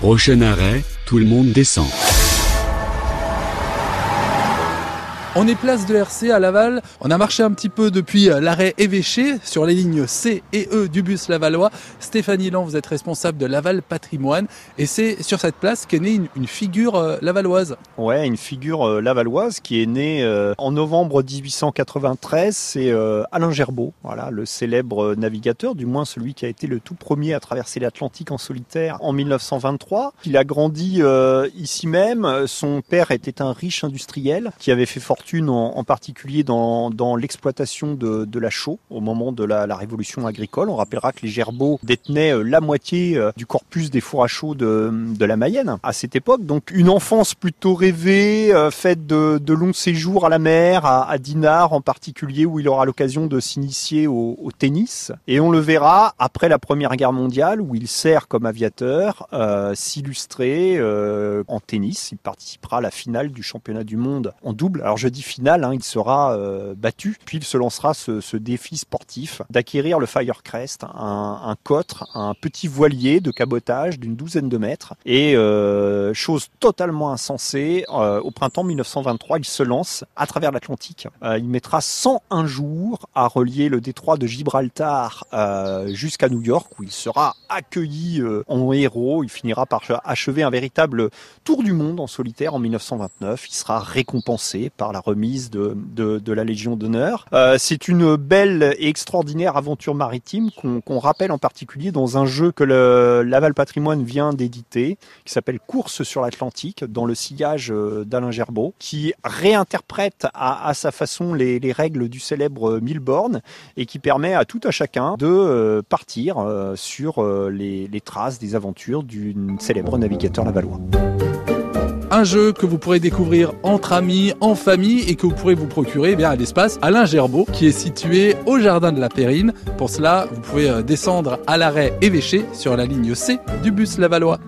Prochain arrêt, tout le monde descend. On est place de RC à Laval. On a marché un petit peu depuis euh, l'arrêt évêché sur les lignes C et E du bus lavallois. Stéphanie Lan, vous êtes responsable de Laval Patrimoine et c'est sur cette place qu'est née une, figure euh, lavalloise. Ouais, une figure euh, lavalloise qui est née en novembre 1893. C'est Alain Gerbeau, voilà, le célèbre navigateur, du moins celui qui a été le tout premier à traverser l'Atlantique en solitaire en 1923. Il a grandi ici même. Son père était un riche industriel qui avait fait fortune en, particulier dans, l'exploitation de, la chaux au moment de la, révolution agricole. On rappellera que les Gerbeaux détenaient euh, la moitié euh, du corpus des fours à chaux de, la Mayenne à cette époque. Donc une enfance plutôt rêvée, euh, faite de, longs séjours à la mer, à, Dinard en particulier, où il aura l'occasion de s'initier au, tennis. Et on le verra après la Première Guerre mondiale, où il sert comme aviateur, s'illustrer en tennis. Il participera à la finale du championnat du monde en double. Alors je dis finale, hein, il sera euh, battu, puis il se lancera ce, défi sportif d'acquérir le Firecrest, un, un cotre, un petit voilier de cabotage d'une douzaine de mètres. Et euh, chose totalement insensée, euh, au printemps 1923, il se lance à travers l'Atlantique. il mettra 101 jours à relier le détroit de Gibraltar jusqu'à New York, où il sera accueilli en héros. Il finira par achever un véritable tour du monde en solitaire en 1929. Il sera récompensé par la remise de, la Légion d'honneur. Euh, c'est une belle et extraordinaire aventure maritime qu'on rappelle en particulier dans un jeu que le Laval Patrimoine vient d'éditer, qui s'appelle Course sur l'Atlantique, dans le sillage euh, d'Alain Gerbeau, qui réinterprète à, sa façon les, les, règles du célèbre Milborn et qui permet à tout à chacun de euh, partir sur les, les traces des aventures d'une célèbre navigateur lavallois. Un jeu que vous pourrez découvrir entre amis, en famille et que vous pourrez vous procurer eh bien, à l'espace Alain Gerbeau qui est situé au jardin de la Périne. Pour cela, vous pouvez euh, descendre à l'arrêt évêché sur la ligne C du bus lavallois.